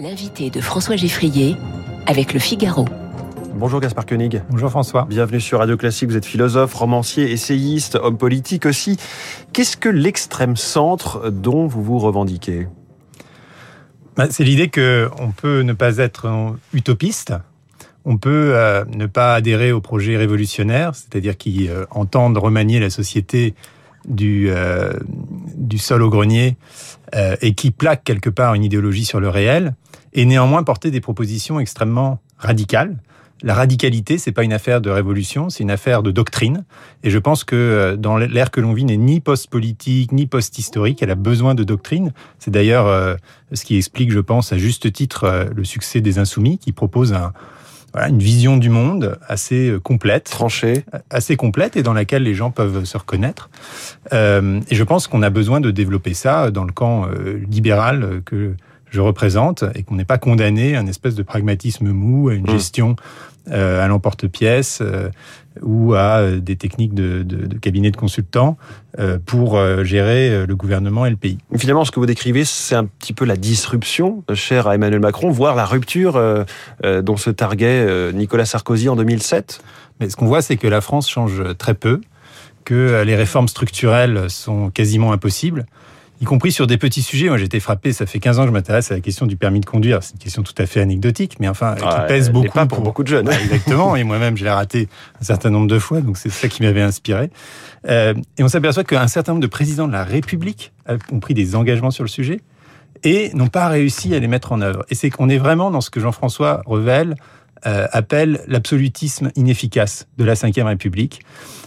L'invité de François Geffrier avec le Figaro. Bonjour Gaspard Koenig. Bonjour François. Bienvenue sur Radio Classique. Vous êtes philosophe, romancier, essayiste, homme politique aussi. Qu'est-ce que l'extrême centre dont vous vous revendiquez? Bah, C'est l'idée qu'on peut ne pas être utopiste. On peut euh, ne pas adhérer aux projets révolutionnaires, c'est-à-dire qui euh, entendent remanier la société du, euh, du sol au grenier et qui plaquent quelque part une idéologie sur le réel, et néanmoins porter des propositions extrêmement radicales la radicalité, c'est pas une affaire de révolution, c'est une affaire de doctrine. Et je pense que euh, dans l'ère que l'on vit n'est ni post-politique, ni post-historique. Elle a besoin de doctrine. C'est d'ailleurs euh, ce qui explique, je pense, à juste titre, euh, le succès des Insoumis, qui proposent un, une vision du monde assez complète, tranchée, assez complète et dans laquelle les gens peuvent se reconnaître. et je pense qu'on a besoin de développer ça dans le camp libéral que je représente et qu'on n'est pas condamné à une espèce de pragmatisme mou, à une mmh. gestion euh, à l'emporte-pièce euh, ou à euh, des techniques de, de, de cabinet de consultants pour gérer le gouvernement et le pays. Finalement, ce que vous décrivez, c'est un petit peu la disruption chère à Emmanuel Macron, voire la rupture dont se targuait Nicolas Sarkozy en 2007. Mais ce qu'on voit, c'est que la France change très peu, que les réformes structurelles sont quasiment impossibles y compris sur des petits sujets. Moi, été frappé, ça fait 15 ans que je m'intéresse à la question du permis de conduire. C'est une question tout à fait anecdotique, mais enfin, qui pèse beaucoup. Pas pour, beaucoup de jeunes. exactement. et moi-même, je l'ai raté un certain nombre de fois, donc c'est ça qui m'avait inspiré. Euh, et on s'aperçoit qu'un certain nombre de présidents de la République ont pris des engagements sur le sujet et n'ont pas réussi à les mettre en œuvre. Et c'est qu'on est vraiment dans ce que Jean-François Revel euh, appelle l'absolutisme inefficace de la Ve République.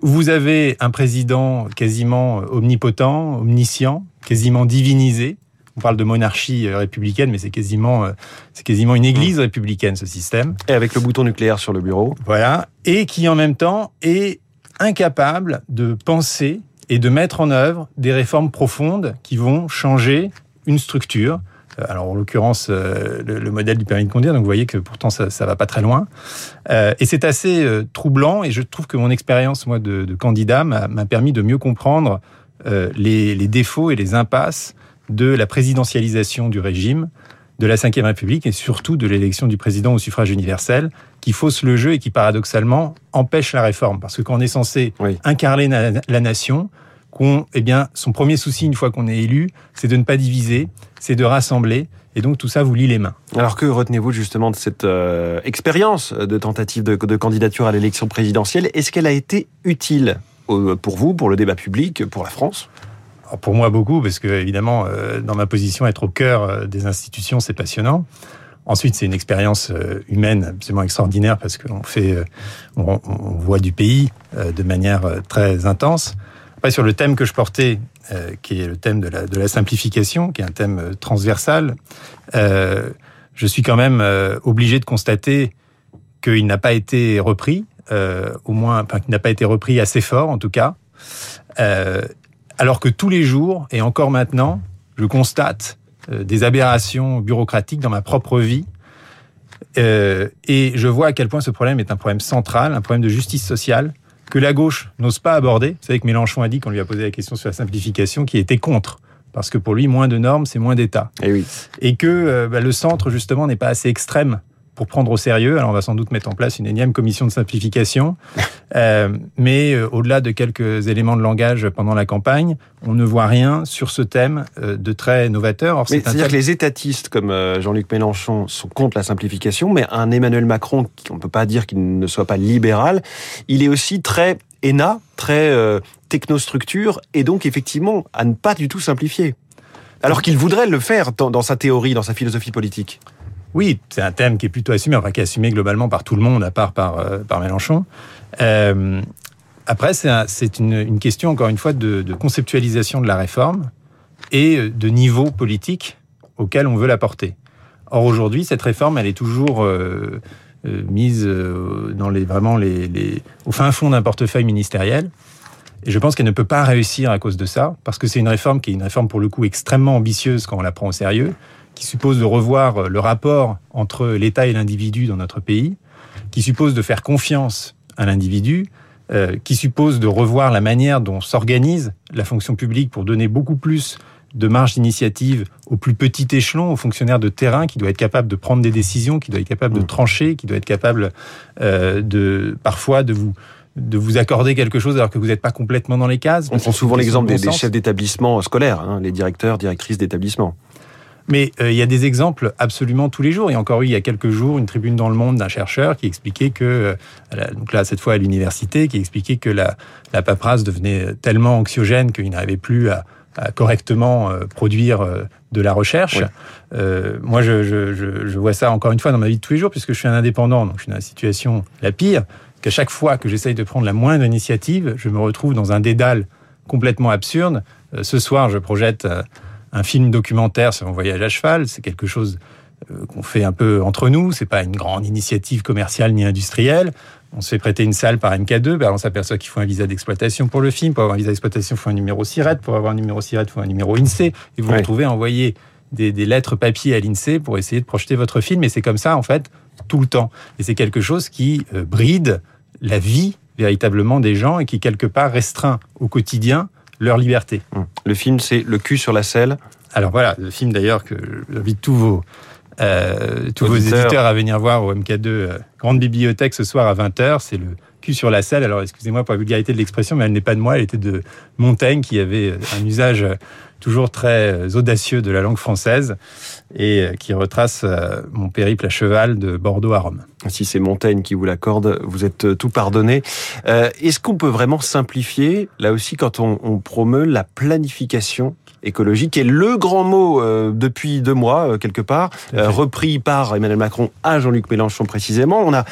Vous avez un président quasiment omnipotent, omniscient, quasiment divinisé. On parle de monarchie euh, républicaine, mais c'est quasiment, euh, c'est quasiment une église républicaine, ce système. Et avec le bouton nucléaire sur le bureau. Voilà. Et qui, en même temps, est incapable de penser et de mettre en œuvre des réformes profondes qui vont changer une structure. Euh, alors, en l'occurrence, le, modèle du permis de conduire, donc vous voyez que pourtant ça, ça va pas très loin. et c'est assez troublant, et je trouve que mon expérience, moi, de, de candidat m'a permis de mieux comprendre euh, les, défauts et les impasses de la présidentialisation du régime, de la Ve République et surtout de l'élection du président au suffrage universel, qui fausse le jeu et qui paradoxalement empêche la réforme. Parce que quand on est censé incarner la, nation, qu'on, eh bien, son premier souci une fois qu'on est élu, c'est de ne pas diviser, c'est de rassembler. Et donc tout ça vous lie les mains. Alors que retenez-vous justement de cette euh, expérience de tentative de candidature à l'élection présidentielle Est-ce qu'elle a été utile pour vous, pour le débat public, pour la France? Pour moi, beaucoup, parce que évidemment, euh, dans ma position, être au cœur euh, des institutions, c'est passionnant. Ensuite, c'est une expérience euh, humaine absolument extraordinaire parce qu'on fait, on, voit du pays de manière très intense. Après, sur le thème que je portais, qui est le thème de la, simplification, qui est un thème transversal, je suis quand même obligé de constater qu'il n'a pas été repris euh, au moins, enfin, qui n'a pas été repris assez fort en tout cas. Euh, alors que tous les jours, et encore maintenant, je constate euh, des aberrations bureaucratiques dans ma propre vie. Euh, et je vois à quel point ce problème est un problème central, un problème de justice sociale, que la gauche n'ose pas aborder. Vous savez que Mélenchon a dit, quand on lui a posé la question sur la simplification, qu'il était contre. Parce que pour lui, moins de normes, c'est moins d'État. Et, eh oui. et que bah, le centre, justement, n'est pas assez extrême pour prendre au sérieux. Alors on va sans doute mettre en place une énième commission de simplification, euh, mais euh, au-delà de quelques éléments de langage pendant la campagne, on ne voit rien sur ce thème euh, de très novateur. C'est-à-dire que les étatistes comme Jean-Luc Mélenchon sont contre la simplification, mais un Emmanuel Macron, on ne peut pas dire qu'il ne soit pas libéral, il est aussi très ENA, très technostructure, et donc effectivement à ne pas du tout simplifier. Alors qu'il voudrait le faire dans sa théorie, dans sa philosophie politique. Oui, c'est un thème qui est plutôt assumé, enfin qui est assumé globalement par tout le monde, à part par, euh, par Mélenchon. Euh, après, c'est une, question, encore une fois, de, conceptualisation de la réforme et de niveau politique auquel on veut la porter. Or, aujourd'hui, cette réforme, elle est toujours euh, euh mise euh, dans les, vraiment les, au fin fond d'un portefeuille ministériel. Et je pense qu'elle ne peut pas réussir à cause de ça, parce que c'est une réforme qui est une réforme, pour le coup, extrêmement ambitieuse quand on la prend au sérieux, qui suppose de revoir le rapport entre l'État et l'individu dans notre pays, qui suppose de faire confiance à l'individu, euh, qui suppose de revoir la manière dont s'organise la fonction publique pour donner beaucoup plus de marge d'initiative au plus petit échelon, au fonctionnaire de terrain qui doit être capable de prendre des décisions, qui doit être capable de mmh. trancher, qui doit être capable euh, de parfois de vous de vous accorder quelque chose alors que vous n'êtes pas complètement dans les cases. On prend souvent l'exemple des, chefs d'établissement scolaires, hein, les directeurs, directrices d'établissement. Mais euh, il y a des exemples absolument tous les jours. Il y a encore eu il y a quelques jours une tribune dans le Monde d'un chercheur qui expliquait que, euh, donc là cette fois à l'université, qui expliquait que la, la paperasse devenait tellement anxiogène qu'il n'arrivait plus à, à correctement euh, produire de la recherche. Euh, moi, je, je, je, vois ça encore une fois dans ma vie de tous les jours, puisque je suis un indépendant, donc je suis dans la situation la pire, qu'à chaque fois que j'essaye de prendre la moindre initiative, je me retrouve dans un dédale complètement absurde. ce soir, je projette un film documentaire sur un voyage à cheval, c'est quelque chose euh, qu'on fait un peu entre nous, c'est pas une grande initiative commerciale ni industrielle. On se fait prêter une salle par MK2, ben on s'aperçoit qu'il faut un visa d'exploitation pour le film. Pour avoir un visa d'exploitation, il faut un numéro SIRET. Pour avoir un numéro SIRET, il faut un numéro INSEE. Et vous vous retrouvez à envoyer des, des, lettres papier à l'INSEE pour essayer de projeter votre film. Et c'est comme ça, en fait, tout le temps. Et c'est quelque chose qui euh, bride la vie véritablement des gens et qui, quelque part, restreint au quotidien leur liberté. Hum. Le film, c'est Le cul sur la selle. Alors voilà, le film d'ailleurs que j'invite tous vos, euh, tous vos éditeurs à venir voir au MK2 euh, Grande Bibliothèque ce soir à 20h. C'est le cul sur la selle. Alors excusez-moi pour la vulgarité de l'expression, mais elle n'est pas de moi, elle était de Montaigne qui avait euh, un usage toujours très audacieux de la langue française et qui retrace mon périple à cheval de Bordeaux à Rome. Si c'est Montaigne qui vous l'accorde, vous êtes tout pardonné. Est-ce qu'on peut vraiment simplifier, là aussi, quand on, on promeut la planification écologique est le grand mot euh, depuis deux mois, euh, quelque part, euh, repris par Emmanuel Macron à Jean-Luc Mélenchon précisément. On a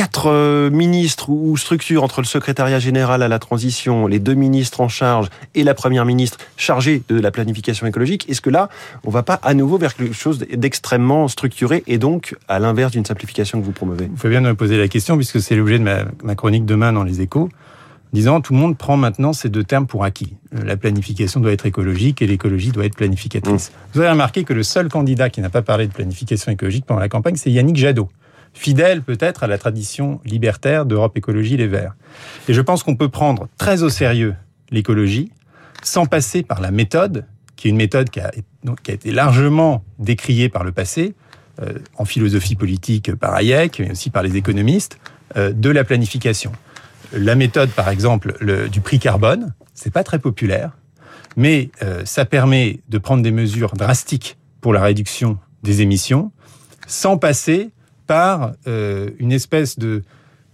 quatre ministres ou structures entre le secrétariat général à la transition, les deux ministres en charge et la première ministre chargée de la planification écologique. Est-ce que là, on va pas à nouveau vers quelque chose d'extrêmement structuré et donc à l'inverse d'une simplification que vous promouvez? Vous faites bien de me poser la question puisque c'est l'objet de ma, ma, chronique demain dans les échos disant tout le monde prend maintenant ces deux termes pour acquis. La planification doit être écologique et l'écologie doit être planificatrice. Mmh. Vous avez remarqué que le seul candidat qui n'a pas parlé de planification écologique pendant la campagne, c'est Yannick Jadot, fidèle peut-être à la tradition libertaire d'Europe Écologie Les Verts. Et je pense qu'on peut prendre très au sérieux l'écologie sans passer par la méthode, qui est une méthode qui a, qui a été largement décriée par le passé, euh, en philosophie politique par Hayek, mais aussi par les économistes, euh, de la planification. La méthode, par exemple, le, du prix carbone, c'est pas très populaire, mais euh, ça permet de prendre des mesures drastiques pour la réduction des émissions, sans passer par euh, une espèce de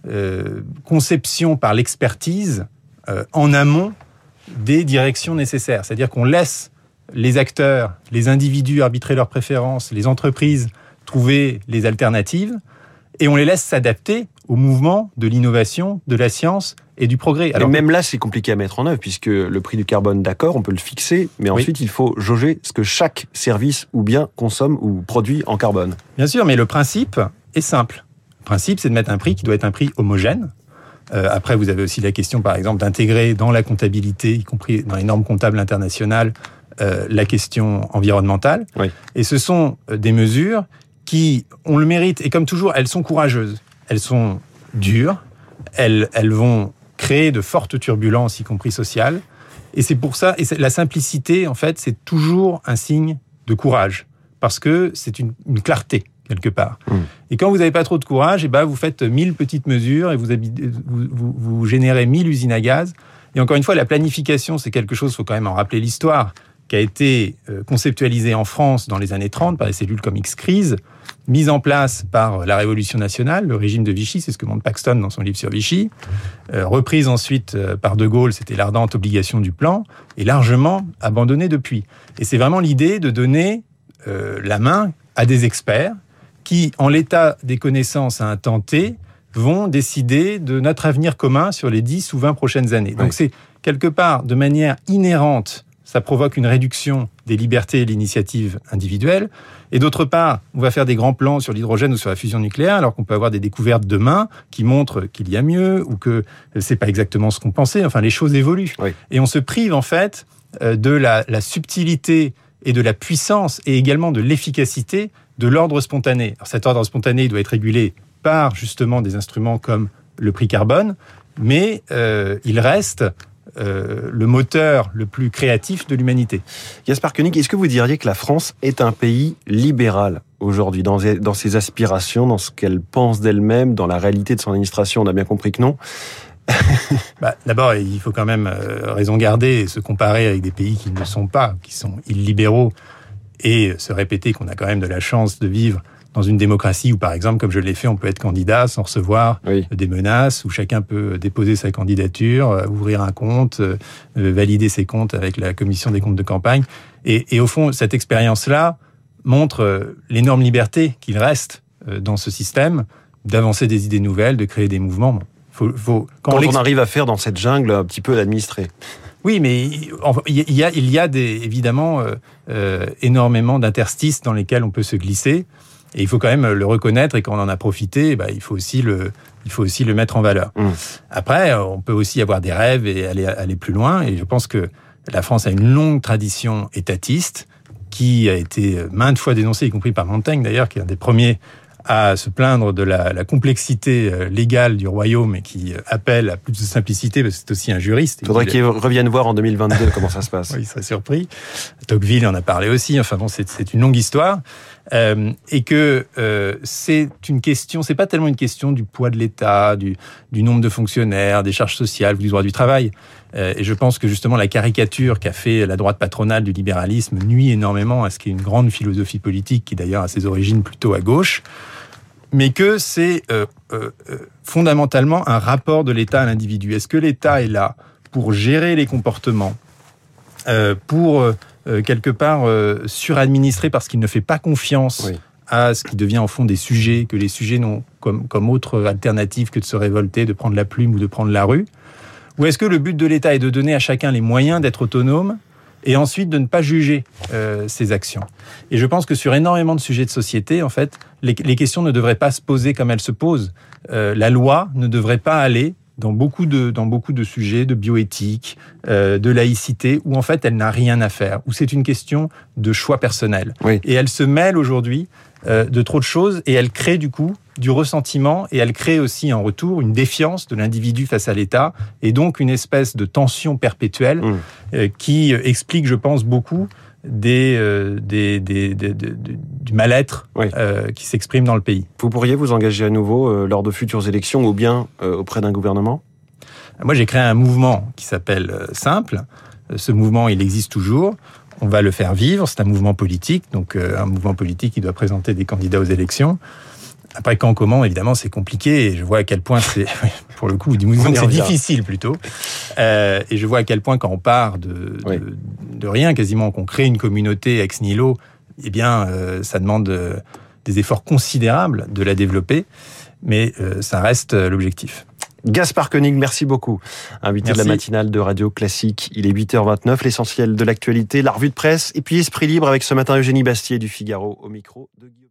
euh, conception par l'expertise en amont des directions nécessaires. C'est-à-dire qu'on laisse les acteurs, les individus arbitrer leurs préférences, les entreprises trouver les alternatives, et on les laisse s'adapter au mouvement de l'innovation, de la science et du progrès. Alors même là, c'est compliqué à mettre en œuvre puisque le prix du carbone, d'accord, on peut le fixer, mais ensuite il faut jauger ce que chaque service ou bien consomme ou produit en carbone. Bien sûr, mais le principe est simple. Le principe, c'est de mettre un prix qui doit être un prix homogène. Euh, après, vous avez aussi la question, par exemple, d'intégrer dans la comptabilité, y compris dans les normes comptables internationales, euh, la question environnementale. Oui. Et ce sont euh, des mesures qui ont le mérite, et comme toujours, elles sont courageuses elles sont dures, elles, elles vont créer de fortes turbulences, y compris sociales. Et c'est pour ça, et la simplicité, en fait, c'est toujours un signe de courage, parce que c'est une, clarté quelque part. Mmh. Et quand vous n'avez pas trop de courage, et eh ben vous faites mille petites mesures et vous, vous, vous, générez mille usines à gaz. Et encore une fois, la planification, c'est quelque chose, il faut quand même en rappeler l'histoire, qui a été euh, conceptualisée en France dans les années 30 par des cellules comme X-Crise, mise en place par la Révolution nationale, le régime de Vichy, c'est ce que montre Paxton dans son livre sur Vichy, euh, reprise ensuite euh, par De Gaulle, c'était l'ardente obligation du plan, et largement abandonnée depuis. Et c'est vraiment l'idée de donner euh, la main à des experts qui, en l'état des connaissances à un temps T, vont décider de notre avenir commun sur les 10 ou 20 prochaines années. Donc c'est quelque part, de manière inhérente, ça provoque une réduction des libertés et l'initiative individuelle. Et d'autre part, on va faire des grands plans sur l'hydrogène ou sur la fusion nucléaire, alors qu'on peut avoir des découvertes demain qui montrent qu'il y a mieux ou que c'est pas exactement ce qu'on pensait. Enfin, les choses évoluent. Et on se prive en fait euh, de la, la subtilité et de la puissance et également de l'efficacité de l'ordre spontané. Alors cet ordre spontané doit être régulé par justement des instruments comme le prix carbone, mais euh, il reste euh, le moteur le plus créatif de l'humanité. Gaspard Koenig, est-ce que vous diriez que la France est un pays libéral aujourd'hui dans, dans ses aspirations, dans ce qu'elle pense d'elle-même, dans la réalité de son administration? On a bien compris que non. bah, D'abord, il faut quand même euh, raison garder et se comparer avec des pays qui ne le sont pas, qui sont illibéraux, et se répéter qu'on a quand même de la chance de vivre dans une démocratie où, par exemple, comme je l'ai fait, on peut être candidat sans recevoir des menaces, où chacun peut déposer sa candidature, euh, ouvrir un compte, euh, valider ses comptes avec la commission des comptes de campagne. Et, et au fond, cette expérience-là montre l'énorme liberté qu'il reste dans ce système d'avancer des idées nouvelles, de créer des mouvements. Faut, faut, quand, on, arrive à faire dans cette jungle un petit peu l'administrer. Oui, mais il y a, il y a des, évidemment euh, euh, énormément d'interstices dans lesquels on peut se glisser. Et il faut quand même le reconnaître et quand on en a profité, bah, il faut aussi le, il faut aussi le mettre en valeur. Mmh. Après, on peut aussi avoir des rêves et aller, aller plus loin. Et je pense que la France a une longue tradition étatiste qui a été maintes fois dénoncée, y compris par Montaigne d'ailleurs, qui est un des premiers à se plaindre de la, la, complexité euh, légale du royaume et qui euh, appelle à plus de simplicité, parce que c'est aussi un juriste. Il faudrait qu'il revienne voir en 2022 comment ça se passe. Oui, il serait surpris. Tocqueville en a parlé aussi. Enfin bon, c'est une longue histoire. Euh, et que euh, c'est une question, c'est pas tellement une question du poids de l'État, du, du, nombre de fonctionnaires, des charges sociales, du droit du travail. Euh, et je pense que justement la caricature qu'a fait la droite patronale du libéralisme nuit énormément à ce qui est une grande philosophie politique, qui d'ailleurs a ses origines plutôt à gauche mais que c'est euh, euh, euh, fondamentalement un rapport de l'État à l'individu. Est-ce que l'État est là pour gérer les comportements, euh, pour quelque part suradministrer parce qu'il ne fait pas confiance oui. à ce qui devient en fond des sujets, que les sujets n'ont comme, comme autre alternative que de se révolter, de prendre la plume ou de prendre la rue? Ou est-ce que le but de l'État est de donner à chacun les moyens d'être autonome et ensuite de ne pas juger euh, ses actions? Et je pense que sur énormément de sujets de société, en fait, les, les questions ne devraient pas se poser comme elles se posent. Euh, la loi ne devrait pas aller dans beaucoup de dans beaucoup de sujets de bioéthique, euh, de laïcité, où en fait elle n'a rien à faire, où c'est une question de choix personnel. Oui. Et elle se mêle aujourd'hui euh, de trop de choses et elle crée du coup du ressentiment et elle crée aussi en retour une défiance de l'individu face à l'État et donc une espèce de tension perpétuelle mmh. euh, qui explique, je pense, beaucoup des, des, des du mal-être oui. euh, qui s'exprime dans le pays. Vous pourriez vous engager à nouveau euh, lors de futures élections ou bien euh, auprès d'un gouvernement? Moi, j'ai créé un mouvement qui s'appelle Simple. Ce mouvement, il existe toujours. On va le faire vivre. C'est un mouvement politique, donc un mouvement politique qui doit présenter des candidats aux élections. Après, quand, comment, évidemment, c'est compliqué et je vois à quel point c'est, pour le coup, c'est difficile plutôt. Euh, et je vois à quel point quand on part de, oui. de, de, rien, quasiment qu'on crée une communauté ex nihilo, eh bien, euh, ça demande euh, des efforts considérables de la développer, mais euh, ça reste l'objectif. Gaspard Koenig, merci beaucoup. Invité merci. de la matinale de Radio Classique. Il est 8h29, l'essentiel de l'actualité, la revue de presse, et puis Esprit Libre avec ce matin Eugénie Bastier du Figaro au micro de Guillaume.